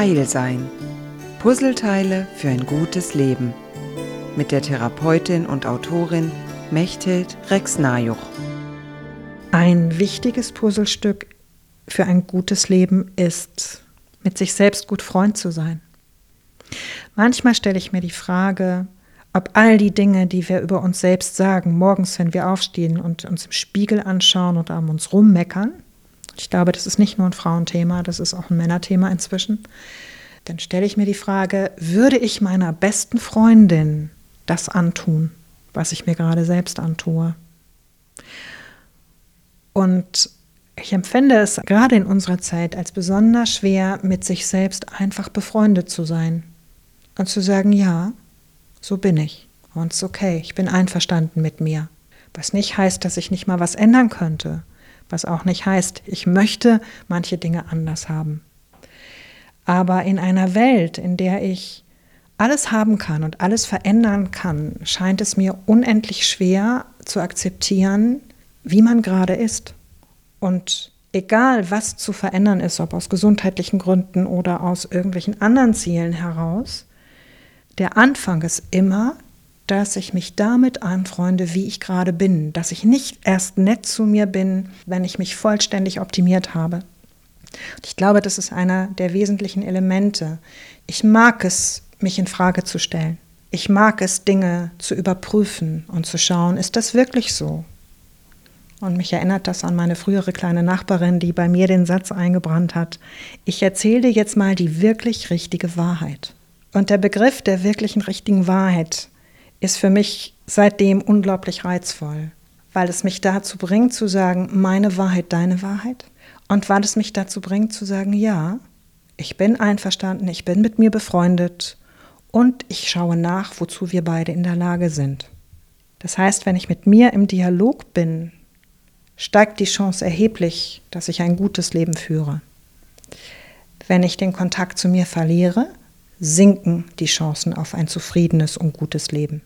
Heil sein. Puzzleteile für ein gutes Leben. Mit der Therapeutin und Autorin Mechthild Rex-Najuch. Ein wichtiges Puzzlestück für ein gutes Leben ist, mit sich selbst gut Freund zu sein. Manchmal stelle ich mir die Frage, ob all die Dinge, die wir über uns selbst sagen, morgens, wenn wir aufstehen und uns im Spiegel anschauen oder um uns rummeckern, ich glaube, das ist nicht nur ein Frauenthema, das ist auch ein Männerthema inzwischen. Dann stelle ich mir die Frage, würde ich meiner besten Freundin das antun, was ich mir gerade selbst antue? Und ich empfinde es gerade in unserer Zeit als besonders schwer, mit sich selbst einfach befreundet zu sein und zu sagen, ja, so bin ich und es ist okay, ich bin einverstanden mit mir. Was nicht heißt, dass ich nicht mal was ändern könnte was auch nicht heißt, ich möchte manche Dinge anders haben. Aber in einer Welt, in der ich alles haben kann und alles verändern kann, scheint es mir unendlich schwer zu akzeptieren, wie man gerade ist. Und egal, was zu verändern ist, ob aus gesundheitlichen Gründen oder aus irgendwelchen anderen Zielen heraus, der Anfang ist immer dass ich mich damit anfreunde, wie ich gerade bin, dass ich nicht erst nett zu mir bin, wenn ich mich vollständig optimiert habe. Ich glaube, das ist einer der wesentlichen Elemente. Ich mag es, mich in Frage zu stellen. Ich mag es, Dinge zu überprüfen und zu schauen, ist das wirklich so? Und mich erinnert das an meine frühere kleine Nachbarin, die bei mir den Satz eingebrannt hat, ich erzähle dir jetzt mal die wirklich richtige Wahrheit. Und der Begriff der wirklichen richtigen Wahrheit ist für mich seitdem unglaublich reizvoll, weil es mich dazu bringt zu sagen, meine Wahrheit, deine Wahrheit. Und weil es mich dazu bringt zu sagen, ja, ich bin einverstanden, ich bin mit mir befreundet und ich schaue nach, wozu wir beide in der Lage sind. Das heißt, wenn ich mit mir im Dialog bin, steigt die Chance erheblich, dass ich ein gutes Leben führe. Wenn ich den Kontakt zu mir verliere, sinken die Chancen auf ein zufriedenes und gutes Leben.